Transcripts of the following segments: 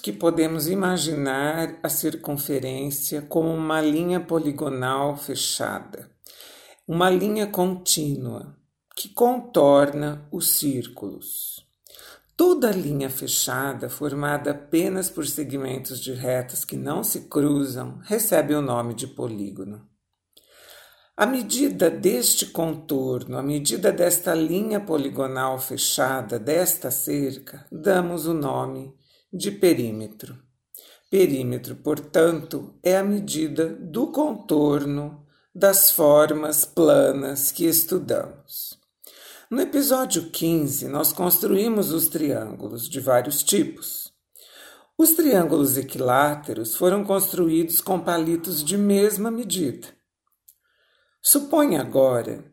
que podemos imaginar a circunferência como uma linha poligonal fechada, uma linha contínua que contorna os círculos. Toda linha fechada, formada apenas por segmentos de retas que não se cruzam, recebe o nome de polígono. A medida deste contorno, a medida desta linha poligonal fechada, desta cerca, damos o nome de perímetro. Perímetro, portanto, é a medida do contorno das formas planas que estudamos. No episódio 15, nós construímos os triângulos de vários tipos. Os triângulos equiláteros foram construídos com palitos de mesma medida. Suponha agora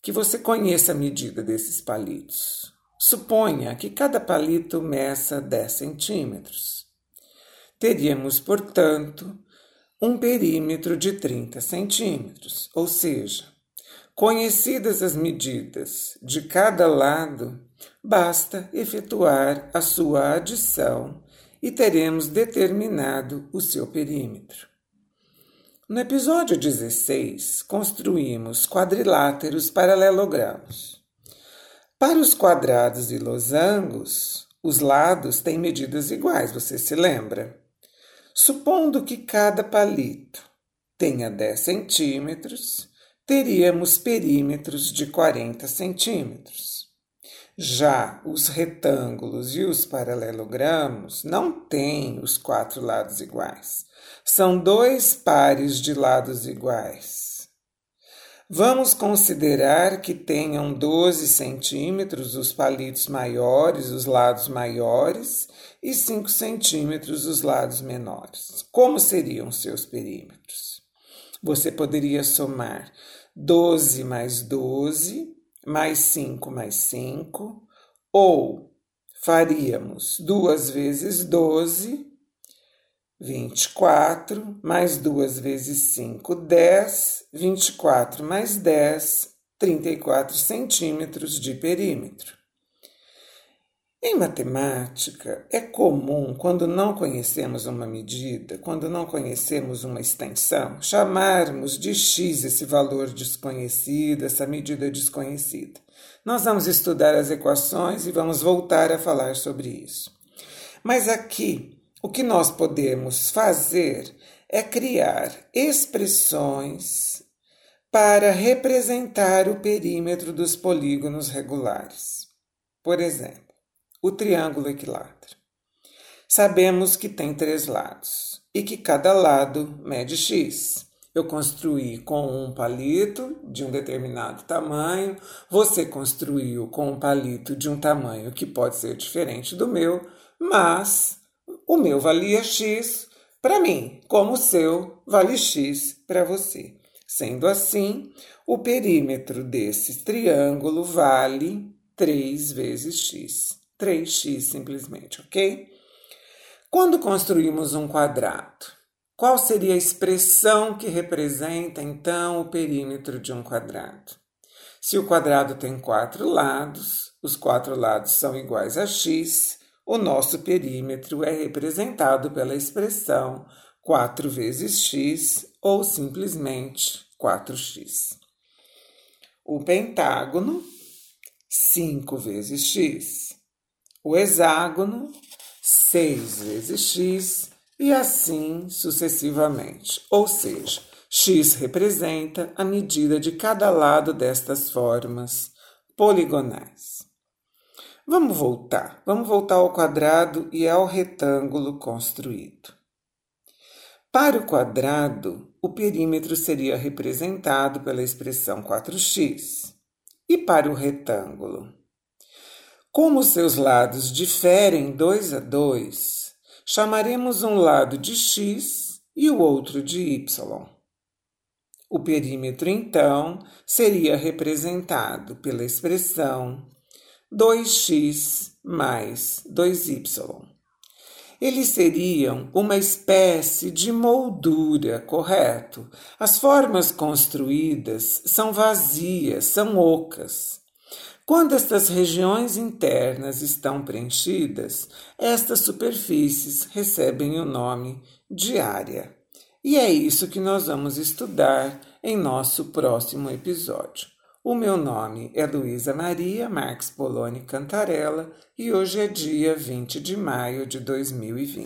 que você conheça a medida desses palitos. Suponha que cada palito meça 10 centímetros. Teríamos, portanto, um perímetro de 30 centímetros, ou seja, conhecidas as medidas de cada lado, basta efetuar a sua adição e teremos determinado o seu perímetro. No episódio 16, construímos quadriláteros paralelogramos. Para os quadrados e losangos, os lados têm medidas iguais, você se lembra? Supondo que cada palito tenha 10 centímetros, teríamos perímetros de 40 centímetros. Já os retângulos e os paralelogramos não têm os quatro lados iguais. São dois pares de lados iguais. Vamos considerar que tenham 12 centímetros os palitos maiores, os lados maiores, e 5 centímetros os lados menores. Como seriam seus perímetros? Você poderia somar 12 mais 12, mais 5 mais 5, ou faríamos 2 vezes 12 24 mais 2 vezes 5, 10, 24 mais 10, 34 centímetros de perímetro. Em matemática, é comum, quando não conhecemos uma medida, quando não conhecemos uma extensão, chamarmos de x esse valor desconhecido, essa medida desconhecida. Nós vamos estudar as equações e vamos voltar a falar sobre isso. Mas aqui, o que nós podemos fazer é criar expressões para representar o perímetro dos polígonos regulares. Por exemplo, o triângulo equilátero. Sabemos que tem três lados e que cada lado mede x. Eu construí com um palito de um determinado tamanho, você construiu com um palito de um tamanho que pode ser diferente do meu, mas o meu valia X para mim, como o seu vale X para você. Sendo assim, o perímetro desse triângulo vale 3 vezes x. 3x simplesmente, ok? Quando construímos um quadrado, qual seria a expressão que representa então o perímetro de um quadrado? Se o quadrado tem quatro lados, os quatro lados são iguais a x, o nosso perímetro é representado pela expressão 4 vezes x ou simplesmente 4x. O pentágono, 5 vezes x. O hexágono, 6 vezes x e assim sucessivamente. Ou seja, x representa a medida de cada lado destas formas poligonais. Vamos voltar. Vamos voltar ao quadrado e ao retângulo construído. Para o quadrado, o perímetro seria representado pela expressão 4x. E para o retângulo? Como seus lados diferem 2 a 2, chamaremos um lado de x e o outro de y. O perímetro, então, seria representado pela expressão 2x mais 2y. Eles seriam uma espécie de moldura, correto? As formas construídas são vazias, são ocas. Quando estas regiões internas estão preenchidas, estas superfícies recebem o nome de área. E é isso que nós vamos estudar em nosso próximo episódio. O meu nome é Luísa Maria Marques Poloni Cantarella e hoje é dia 20 de maio de 2020.